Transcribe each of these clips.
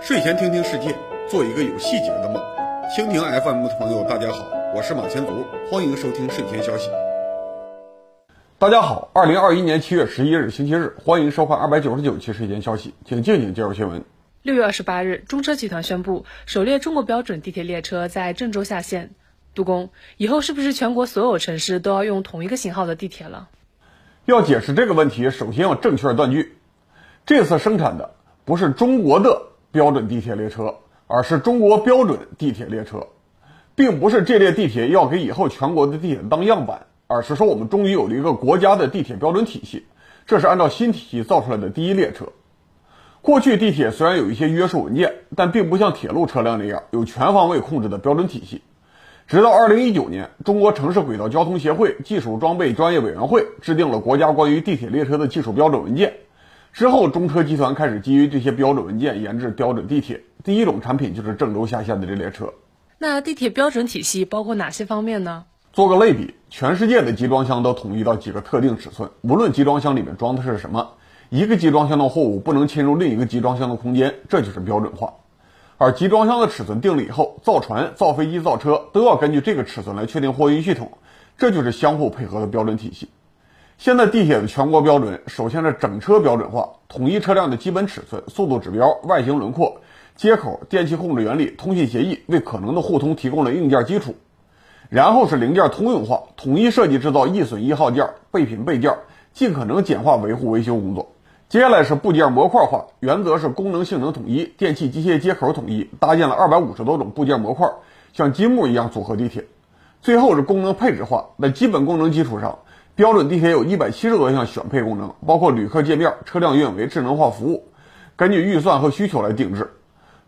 睡前听听世界，做一个有细节的梦。蜻蜓 FM 的朋友，大家好，我是马前卒，欢迎收听睡前消息。大家好，二零二一年七月十一日星期日，欢迎收看二百九十九期睡前消息，请静静接入新闻。六月二十八日，中车集团宣布，首列中国标准地铁列车在郑州下线。杜工，以后是不是全国所有城市都要用同一个型号的地铁了？要解释这个问题，首先要正确断句。这次生产的不是中国的标准地铁列车，而是中国标准地铁列车，并不是这列地铁要给以后全国的地铁当样板，而是说我们终于有了一个国家的地铁标准体系。这是按照新体系造出来的第一列车。过去地铁虽然有一些约束文件，但并不像铁路车辆那样有全方位控制的标准体系。直到二零一九年，中国城市轨道交通协会技术装备专业委员会制定了国家关于地铁列车的技术标准文件。之后，中车集团开始基于这些标准文件研制标准地铁。第一种产品就是郑州下线的这列车。那地铁标准体系包括哪些方面呢？做个类比，全世界的集装箱都统一到几个特定尺寸，无论集装箱里面装的是什么，一个集装箱的货物不能侵入另一个集装箱的空间，这就是标准化。而集装箱的尺寸定了以后，造船、造飞机、造车都要根据这个尺寸来确定货运系统，这就是相互配合的标准体系。现在地铁的全国标准，首先是整车标准化，统一车辆的基本尺寸、速度指标、外形轮廓、接口、电气控制原理、通信协议，为可能的互通提供了硬件基础。然后是零件通用化，统一设计制造易损易耗件、备品备件，尽可能简化维护维修工作。接下来是部件模块化，原则是功能性能统一，电气机械接口统一，搭建了二百五十多种部件模块，像积木一样组合地铁。最后是功能配置化，在基本功能基础上，标准地铁有一百七十多项选配功能，包括旅客界面、车辆运维、智能化服务，根据预算和需求来定制。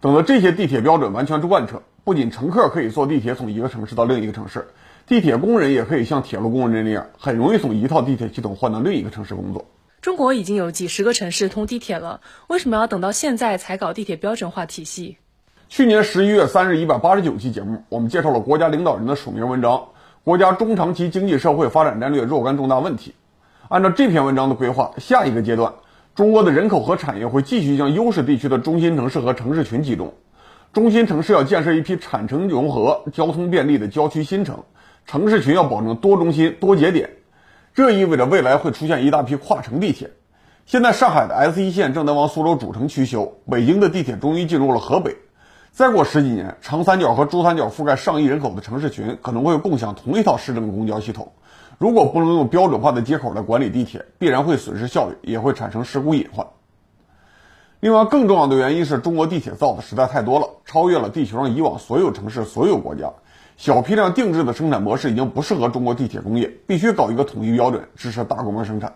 等到这些地铁标准完全贯彻，不仅乘客可以坐地铁从一个城市到另一个城市，地铁工人也可以像铁路工人那样，很容易从一套地铁系统换到另一个城市工作。中国已经有几十个城市通地铁了，为什么要等到现在才搞地铁标准化体系？去年十一月三日一百八十九期节目，我们介绍了国家领导人的署名文章《国家中长期经济社会发展战略若干重大问题》。按照这篇文章的规划，下一个阶段，中国的人口和产业会继续向优势地区的中心城市和城市群集中。中心城市要建设一批产城融合、交通便利的郊区新城，城市群要保证多中心、多节点。这意味着未来会出现一大批跨城地铁。现在上海的 S 一线正在往苏州主城区修，北京的地铁终于进入了河北。再过十几年，长三角和珠三角覆盖上亿人口的城市群可能会共享同一套市政公交系统。如果不能用标准化的接口来管理地铁，必然会损失效率，也会产生事故隐患。另外，更重要的原因是中国地铁造的实在太多了，超越了地球上以往所有城市、所有国家。小批量定制的生产模式已经不适合中国地铁工业，必须搞一个统一标准，支持大规模生产。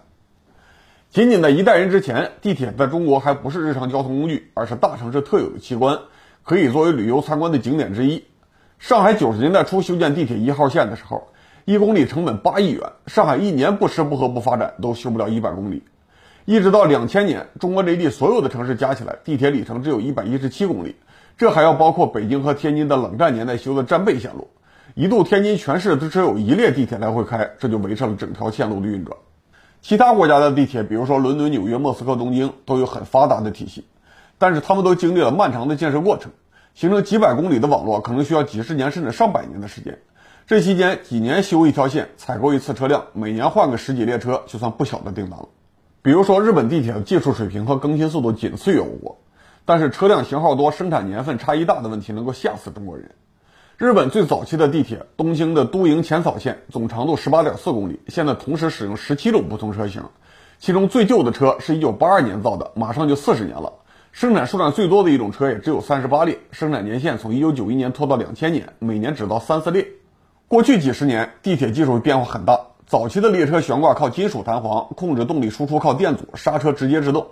仅仅在一代人之前，地铁在中国还不是日常交通工具，而是大城市特有的奇观，可以作为旅游参观的景点之一。上海九十年代初修建地铁一号线的时候，一公里成本八亿元，上海一年不吃不喝不发展都修不了一百公里。一直到两千年，中国内地所有的城市加起来，地铁里程只有一百一十七公里。这还要包括北京和天津的冷战年代修的战备线路，一度天津全市都只有一列地铁来回开，这就维持了整条线路的运转。其他国家的地铁，比如说伦敦、纽约、莫斯科、东京，都有很发达的体系，但是他们都经历了漫长的建设过程，形成几百公里的网络可能需要几十年甚至上百年的时间。这期间几年修一条线，采购一次车辆，每年换个十几列车，就算不小的订单了。比如说日本地铁的技术水平和更新速度仅次于我国。但是车辆型号多、生产年份差异大的问题能够吓死中国人。日本最早期的地铁东京的都营浅草线，总长度十八点四公里，现在同时使用十七种不同车型，其中最旧的车是一九八二年造的，马上就四十年了。生产数量最多的一种车也只有三十八列，生产年限从一九九一年拖到两千年，每年只到三四列。过去几十年，地铁技术变化很大，早期的列车悬挂靠金属弹簧，控制动力输出靠电阻，刹车直接制动。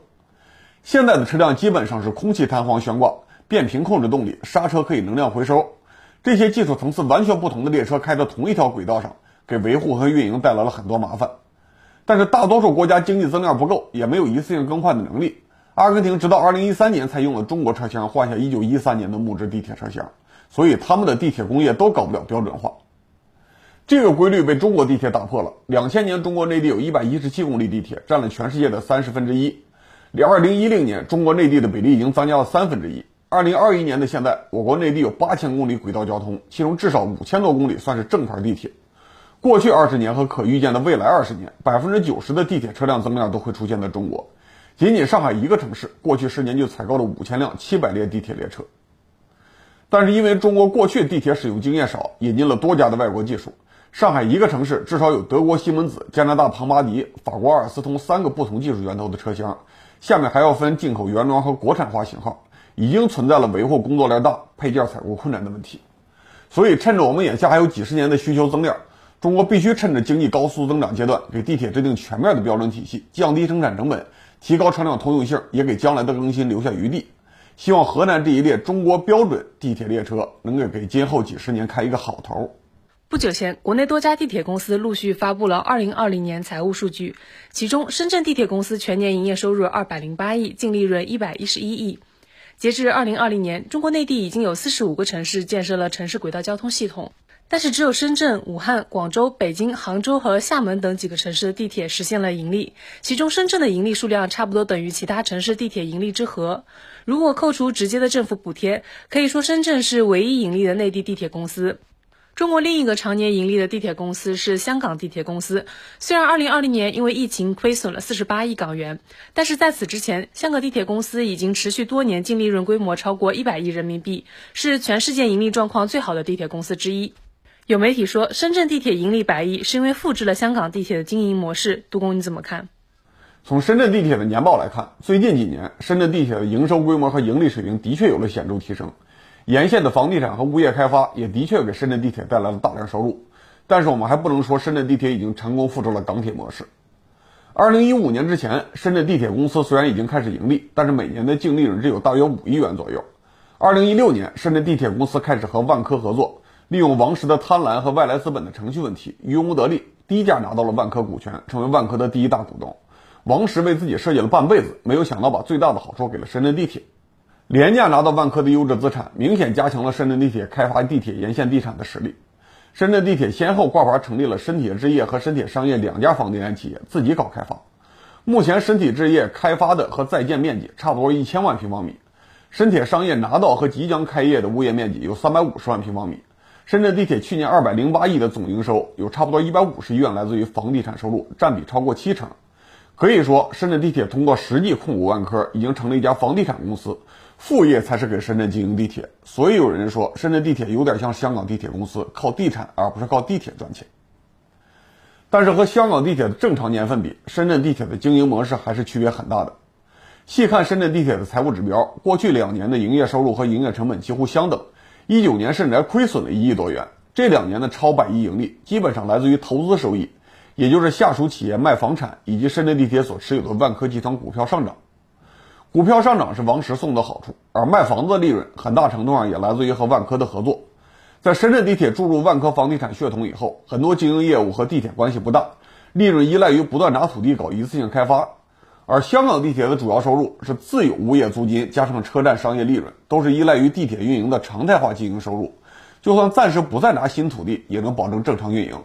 现在的车辆基本上是空气弹簧悬挂，变频控制动力，刹车可以能量回收。这些技术层次完全不同的列车开在同一条轨道上，给维护和运营带来了很多麻烦。但是大多数国家经济增量不够，也没有一次性更换的能力。阿根廷直到2013年才用了中国车厢换下1913年的木质地铁车厢，所以他们的地铁工业都搞不了标准化。这个规律被中国地铁打破了。两千年，中国内地有一百一十七公里地铁，占了全世界的三十分之一。二零一零年，中国内地的比例已经增加了三分之一。二零二一年的现在，我国内地有八千公里轨道交通，其中至少五千多公里算是正牌地铁。过去二十年和可预见的未来二十年，百分之九十的地铁车辆增量都会出现在中国。仅仅上海一个城市，过去十年就采购了五千辆七百列地铁列车。但是因为中国过去地铁使用经验少，引进了多家的外国技术。上海一个城市至少有德国西门子、加拿大庞巴迪、法国阿尔斯通三个不同技术源头的车厢，下面还要分进口原装和国产化型号，已经存在了维护工作量大、配件采购困难的问题。所以，趁着我们眼下还有几十年的需求增量，中国必须趁着经济高速增长阶段，给地铁制定全面的标准体系，降低生产成本，提高车辆通用性，也给将来的更新留下余地。希望河南这一列中国标准地铁列车能够给今后几十年开一个好头。不久前，国内多家地铁公司陆续发布了2020年财务数据，其中深圳地铁公司全年营业收入208亿，净利润111亿。截至2020年，中国内地已经有45个城市建设了城市轨道交通系统，但是只有深圳、武汉、广州、北京、杭州和厦门等几个城市的地铁实现了盈利，其中深圳的盈利数量差不多等于其他城市地铁盈利之和。如果扣除直接的政府补贴，可以说深圳是唯一盈利的内地地铁公司。中国另一个常年盈利的地铁公司是香港地铁公司。虽然2020年因为疫情亏损了48亿港元，但是在此之前，香港地铁公司已经持续多年净利润规模超过100亿人民币，是全世界盈利状况最好的地铁公司之一。有媒体说，深圳地铁盈利百亿是因为复制了香港地铁的经营模式。杜工，你怎么看？从深圳地铁的年报来看，最近几年深圳地铁的营收规模和盈利水平的确有了显著提升。沿线的房地产和物业开发也的确给深圳地铁带来了大量收入，但是我们还不能说深圳地铁已经成功复制了港铁模式。二零一五年之前，深圳地铁公司虽然已经开始盈利，但是每年的净利润只有大约五亿元左右。二零一六年，深圳地铁公司开始和万科合作，利用王石的贪婪和外来资本的程序问题，渔翁得利，低价拿到了万科股权，成为万科的第一大股东。王石为自己设计了半辈子，没有想到把最大的好处给了深圳地铁。廉价拿到万科的优质资产，明显加强了深圳地铁开发地铁沿线地产的实力。深圳地铁先后挂牌成立了深铁置业和深铁商业两家房地产企业，自己搞开发。目前深铁置业开发的和在建面积差不多一千万平方米，深铁商业拿到和即将开业的物业面积有三百五十万平方米。深圳地铁去年二百零八亿的总营收，有差不多一百五十亿元来自于房地产收入，占比超过七成。可以说，深圳地铁通过实际控股万科，已经成了一家房地产公司。副业才是给深圳经营地铁，所以有人说深圳地铁有点像香港地铁公司，靠地产而不是靠地铁赚钱。但是和香港地铁的正常年份比，深圳地铁的经营模式还是区别很大的。细看深圳地铁的财务指标，过去两年的营业收入和营业成本几乎相等，一九年甚至还亏损了一亿多元。这两年的超百亿盈利，基本上来自于投资收益，也就是下属企业卖房产以及深圳地铁所持有的万科集团股票上涨。股票上涨是王石送的好处，而卖房子的利润很大程度上也来自于和万科的合作。在深圳地铁注入万科房地产血统以后，很多经营业务和地铁关系不大，利润依赖于不断拿土地搞一次性开发。而香港地铁的主要收入是自有物业租金加上车站商业利润，都是依赖于地铁运营的常态化经营收入。就算暂时不再拿新土地，也能保证正常运营。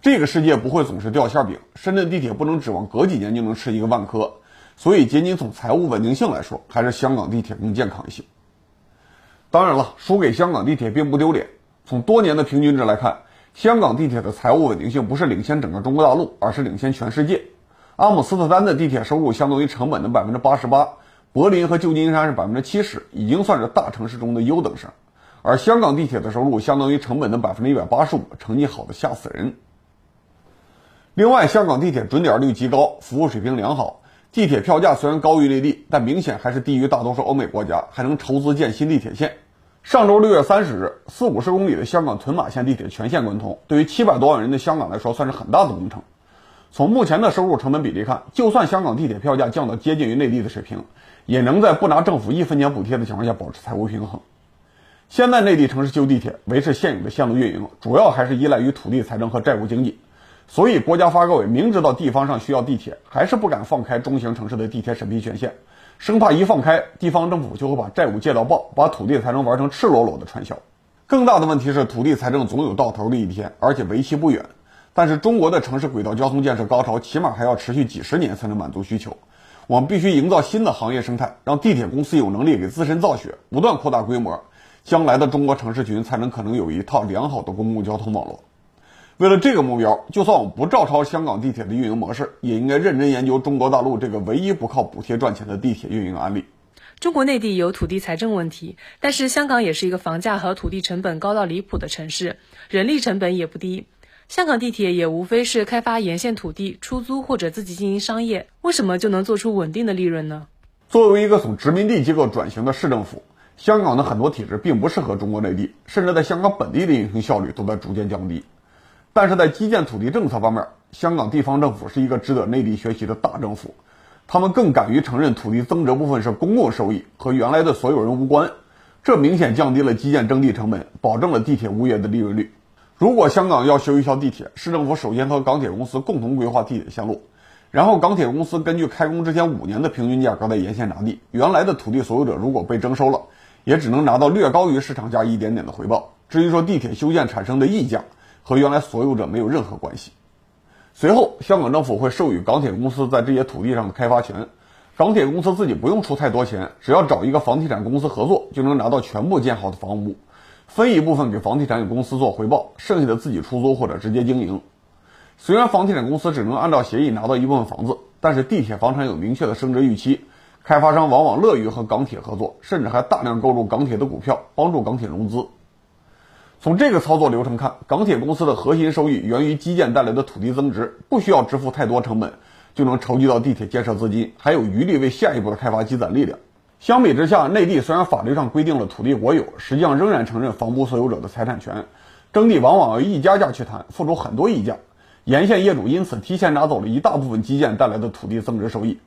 这个世界不会总是掉馅饼，深圳地铁不能指望隔几年就能吃一个万科。所以，仅仅从财务稳定性来说，还是香港地铁更健康一些。当然了，输给香港地铁并不丢脸。从多年的平均值来看，香港地铁的财务稳定性不是领先整个中国大陆，而是领先全世界。阿姆斯特丹的地铁收入相当于成本的百分之八十八，柏林和旧金山是百分之七十，已经算是大城市中的优等生。而香港地铁的收入相当于成本的百分之一百八十五，成绩好的吓死人。另外，香港地铁准点率极高，服务水平良好。地铁票价虽然高于内地，但明显还是低于大多数欧美国家，还能筹资建新地铁线。上周六月三十日，四五十公里的香港屯马线地铁全线贯通，对于七百多万人的香港来说，算是很大的工程。从目前的收入成本比例看，就算香港地铁票价降到接近于内地的水平，也能在不拿政府一分钱补贴的情况下保持财务平衡。现在内地城市修地铁，维持现有的线路运营，主要还是依赖于土地财政和债务经济。所以，国家发改委明知道地方上需要地铁，还是不敢放开中型城市的地铁审批权限，生怕一放开，地方政府就会把债务借到爆，把土地才能玩成赤裸裸的传销。更大的问题是，土地财政总有到头的一天，而且为期不远。但是，中国的城市轨道交通建设高潮起码还要持续几十年才能满足需求。我们必须营造新的行业生态，让地铁公司有能力给自身造血，不断扩大规模，将来的中国城市群才能可能有一套良好的公共交通网络。为了这个目标，就算我们不照抄香港地铁的运营模式，也应该认真研究中国大陆这个唯一不靠补贴赚钱的地铁运营案例。中国内地有土地财政问题，但是香港也是一个房价和土地成本高到离谱的城市，人力成本也不低。香港地铁也无非是开发沿线土地出租或者自己经营商业，为什么就能做出稳定的利润呢？作为一个从殖民地机构转型的市政府，香港的很多体制并不适合中国内地，甚至在香港本地的运行效率都在逐渐降低。但是在基建土地政策方面，香港地方政府是一个值得内地学习的大政府，他们更敢于承认土地增值部分是公共收益，和原来的所有人无关，这明显降低了基建征地成本，保证了地铁物业的利润率。如果香港要修一条地铁，市政府首先和港铁公司共同规划地铁线路，然后港铁公司根据开工之前五年的平均价格在沿线拿地。原来的土地所有者如果被征收了，也只能拿到略高于市场价一点点的回报。至于说地铁修建产生的溢价，和原来所有者没有任何关系。随后，香港政府会授予港铁公司在这些土地上的开发权，港铁公司自己不用出太多钱，只要找一个房地产公司合作，就能拿到全部建好的房屋。分一部分给房地产公司做回报，剩下的自己出租或者直接经营。虽然房地产公司只能按照协议拿到一部分房子，但是地铁房产有明确的升值预期，开发商往往乐于和港铁合作，甚至还大量购入港铁的股票，帮助港铁融资。从这个操作流程看，港铁公司的核心收益源于基建带来的土地增值，不需要支付太多成本，就能筹集到地铁建设资金，还有余力为下一步的开发积攒力量。相比之下，内地虽然法律上规定了土地国有，实际上仍然承认房屋所有者的财产权。征地往往要议价价去谈，付出很多溢价，沿线业主因此提前拿走了一大部分基建带来的土地增值收益。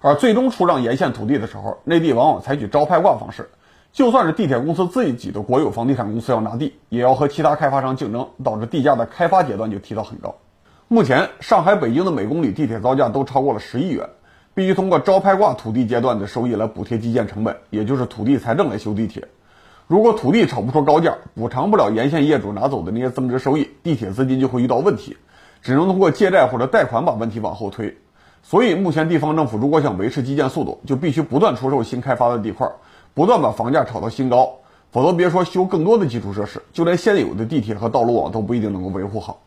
而最终出让沿线土地的时候，内地往往采取招拍挂方式，就算是地铁公司自己的国有房地产公司要拿地，也要和其他开发商竞争，导致地价的开发阶段就提到很高。目前，上海、北京的每公里地铁造价都超过了十亿元。必须通过招拍挂土地阶段的收益来补贴基建成本，也就是土地财政来修地铁。如果土地炒不出高价，补偿不了沿线业主拿走的那些增值收益，地铁资金就会遇到问题，只能通过借债或者贷款把问题往后推。所以，目前地方政府如果想维持基建速度，就必须不断出售新开发的地块，不断把房价炒到新高，否则别说修更多的基础设施，就连现有的地铁和道路网都不一定能够维护好。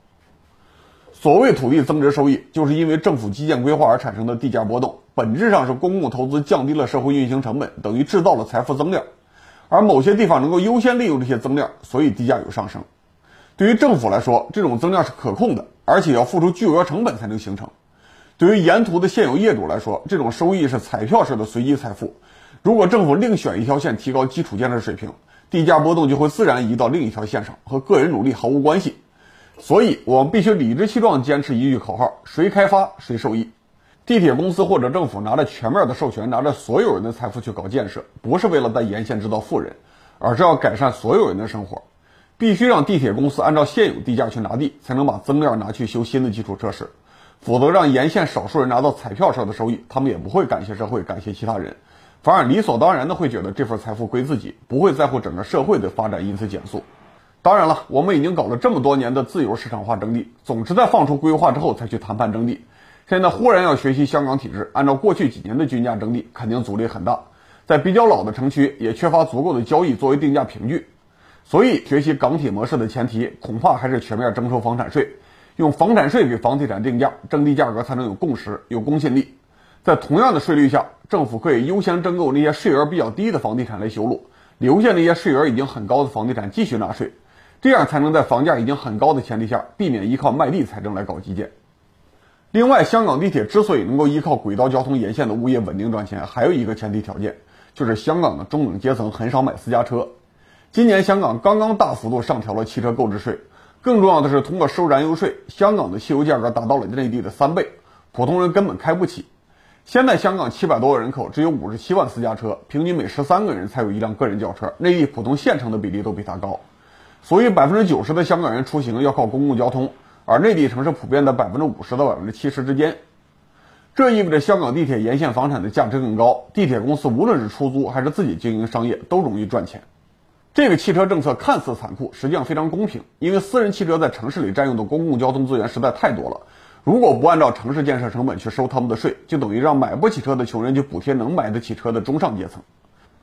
所谓土地增值收益，就是因为政府基建规划而产生的地价波动，本质上是公共投资降低了社会运行成本，等于制造了财富增量。而某些地方能够优先利用这些增量，所以地价有上升。对于政府来说，这种增量是可控的，而且要付出巨额成本才能形成。对于沿途的现有业主来说，这种收益是彩票式的随机财富。如果政府另选一条线提高基础建设水平，地价波动就会自然移到另一条线上，和个人努力毫无关系。所以，我们必须理直气壮坚持一句口号：谁开发谁受益。地铁公司或者政府拿着全面的授权，拿着所有人的财富去搞建设，不是为了在沿线制造富人，而是要改善所有人的生活。必须让地铁公司按照现有地价去拿地，才能把增量拿去修新的基础设施。否则，让沿线少数人拿到彩票式的收益，他们也不会感谢社会，感谢其他人，反而理所当然的会觉得这份财富归自己，不会在乎整个社会的发展因此减速。当然了，我们已经搞了这么多年的自由市场化征地，总是在放出规划之后才去谈判征地。现在忽然要学习香港体制，按照过去几年的均价征地，肯定阻力很大。在比较老的城区，也缺乏足够的交易作为定价凭据。所以，学习港铁模式的前提，恐怕还是全面征收房产税，用房产税给房地产定价，征地价格才能有共识、有公信力。在同样的税率下，政府可以优先征购那些税额比较低的房地产来修路，留下那些税额已经很高的房地产继续纳税。这样才能在房价已经很高的前提下，避免依靠卖地财政来搞基建。另外，香港地铁之所以能够依靠轨道交通沿线的物业稳定赚钱，还有一个前提条件，就是香港的中等阶层很少买私家车。今年香港刚刚大幅度上调了汽车购置税，更重要的是，通过收燃油税，香港的汽油价格达到了内地的三倍，普通人根本开不起。现在香港七百多万人口，只有五十七万私家车，平均每十三个人才有一辆个人轿车，内地普通县城的比例都比它高。所以，百分之九十的香港人出行要靠公共交通，而内地城市普遍在百分之五十到百分之七十之间。这意味着香港地铁沿线房产的价值更高，地铁公司无论是出租还是自己经营商业都容易赚钱。这个汽车政策看似残酷，实际上非常公平，因为私人汽车在城市里占用的公共交通资源实在太多了。如果不按照城市建设成本去收他们的税，就等于让买不起车的穷人去补贴能买得起车的中上阶层。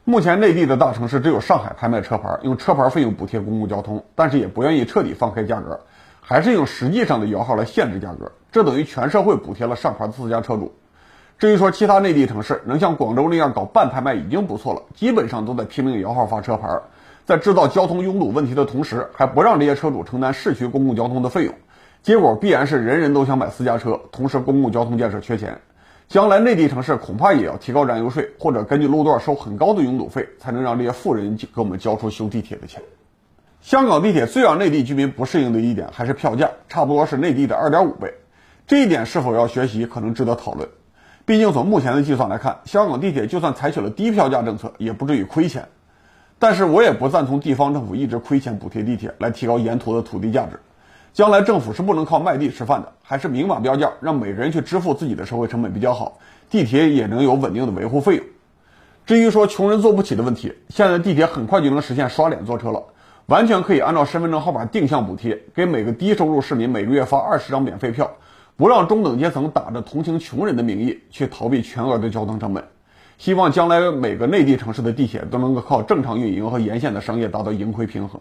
目前内地的大城市只有上海拍卖车牌，用车牌费用补贴公共交通，但是也不愿意彻底放开价格，还是用实际上的摇号来限制价格。这等于全社会补贴了上牌的私家车主。至于说其他内地城市能像广州那样搞半拍卖已经不错了，基本上都在拼命摇号发车牌，在制造交通拥堵问题的同时，还不让这些车主承担市区公共交通的费用。结果必然是人人都想买私家车，同时公共交通建设缺钱。将来内地城市恐怕也要提高燃油税，或者根据路段收很高的拥堵费，才能让这些富人给我们交出修地铁的钱。香港地铁最让内地居民不适应的一点还是票价，差不多是内地的二点五倍。这一点是否要学习，可能值得讨论。毕竟从目前的计算来看，香港地铁就算采取了低票价政策，也不至于亏钱。但是我也不赞同地方政府一直亏钱补贴地铁，来提高沿途的土地价值。将来政府是不能靠卖地吃饭的，还是明码标价，让每个人去支付自己的社会成本比较好，地铁也能有稳定的维护费用。至于说穷人坐不起的问题，现在地铁很快就能实现刷脸坐车了，完全可以按照身份证号码定向补贴，给每个低收入市民每个月发二十张免费票，不让中等阶层打着同情穷人的名义去逃避全额的交通成本。希望将来每个内地城市的地铁都能够靠正常运营和沿线的商业达到盈亏平衡。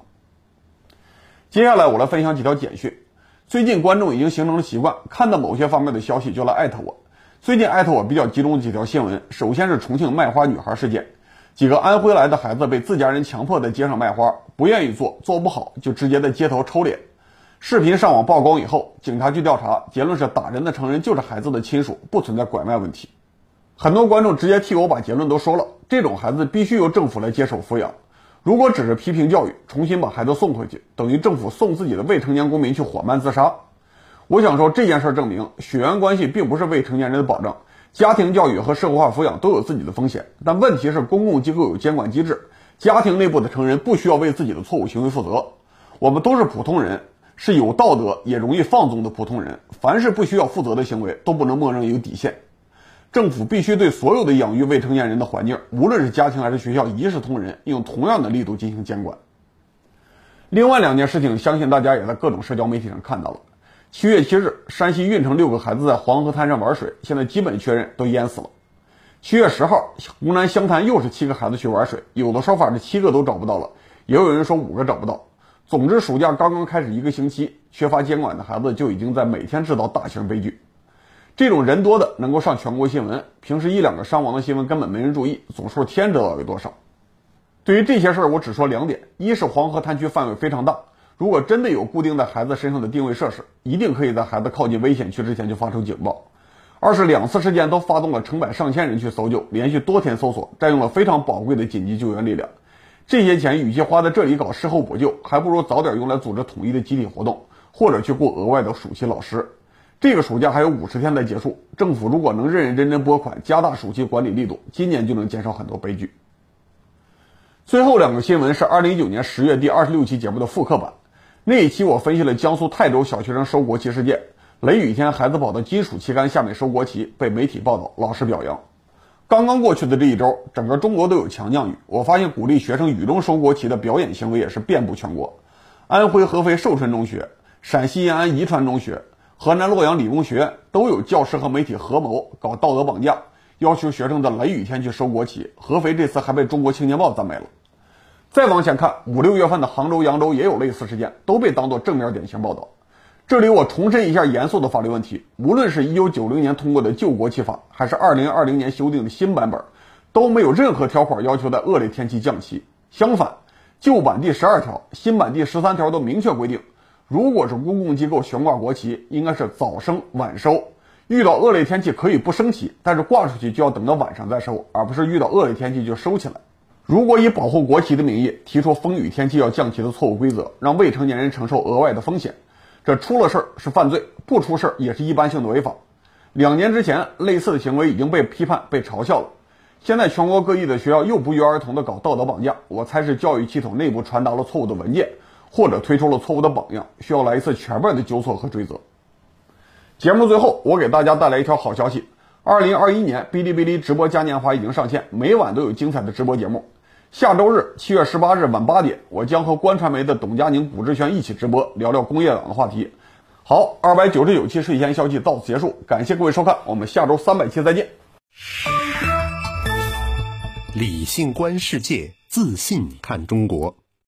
接下来我来分享几条简讯。最近观众已经形成了习惯，看到某些方面的消息就来艾特我。最近艾特我比较集中的几条新闻，首先是重庆卖花女孩事件，几个安徽来的孩子被自家人强迫在街上卖花，不愿意做，做不好就直接在街头抽脸。视频上网曝光以后，警察去调查，结论是打人的成人就是孩子的亲属，不存在拐卖问题。很多观众直接替我把结论都说了，这种孩子必须由政府来接手抚养。如果只是批评教育，重新把孩子送回去，等于政府送自己的未成年公民去缓慢自杀。我想说这件事证明，血缘关系并不是未成年人的保障，家庭教育和社会化抚养都有自己的风险。但问题是，公共机构有监管机制，家庭内部的成人不需要为自己的错误行为负责。我们都是普通人，是有道德也容易放纵的普通人，凡是不需要负责的行为，都不能默认有底线。政府必须对所有的养育未成年人的环境，无论是家庭还是学校，一视同仁，用同样的力度进行监管。另外两件事情，相信大家也在各种社交媒体上看到了。七月七日，山西运城六个孩子在黄河滩上玩水，现在基本确认都淹死了。七月十号，湖南湘潭又是七个孩子去玩水，有的说法是七个都找不到了，也有人说五个找不到。总之，暑假刚刚开始一个星期，缺乏监管的孩子就已经在每天制造大型悲剧。这种人多的能够上全国新闻，平时一两个伤亡的新闻根本没人注意，总数天知道有多少。对于这些事儿，我只说两点：一是黄河滩区范围非常大，如果真的有固定在孩子身上的定位设施，一定可以在孩子靠近危险区之前就发出警报；二是两次事件都发动了成百上千人去搜救，连续多天搜索，占用了非常宝贵的紧急救援力量。这些钱与其花在这里搞事后补救，还不如早点用来组织统一的集体活动，或者去雇额外的暑期老师。这个暑假还有五十天才结束，政府如果能认认真真拨款，加大暑期管理力度，今年就能减少很多悲剧。最后两个新闻是二零一九年十月第二十六期节目的复刻版，那一期我分析了江苏泰州小学生收国旗事件，雷雨天孩子跑到金属旗杆下面收国旗，被媒体报道，老师表扬。刚刚过去的这一周，整个中国都有强降雨，我发现鼓励学生雨中收国旗的表演行为也是遍布全国，安徽合肥寿春中学、陕西延安宜川中学。河南洛阳理工学院都有教师和媒体合谋搞道德绑架，要求学生在雷雨天去收国旗。合肥这次还被《中国青年报》赞美了。再往前看，五六月份的杭州、扬州也有类似事件，都被当作正面典型报道。这里我重申一下严肃的法律问题：无论是一九九零年通过的旧国旗法，还是二零二零年修订的新版本，都没有任何条款要求在恶劣天气降旗。相反，旧版第十二条、新版第十三条都明确规定。如果是公共机构悬挂国旗，应该是早升晚收。遇到恶劣天气可以不升起，但是挂出去就要等到晚上再收，而不是遇到恶劣天气就收起来。如果以保护国旗的名义提出风雨天气要降旗的错误规则，让未成年人承受额外的风险，这出了事儿是犯罪，不出事儿也是一般性的违法。两年之前，类似的行为已经被批判、被嘲笑了。现在全国各地的学校又不约而同的搞道德绑架，我猜是教育系统内部传达了错误的文件。或者推出了错误的榜样，需要来一次全面的纠错和追责。节目最后，我给大家带来一条好消息：二零二一年哔哩哔哩直播嘉年华已经上线，每晚都有精彩的直播节目。下周日七月十八日晚八点，我将和观传媒的董佳宁、谷志轩一起直播，聊聊工业党的话题。好，二百九十九期睡前消息到此结束，感谢各位收看，我们下周三百期再见。理性观世界，自信看中国。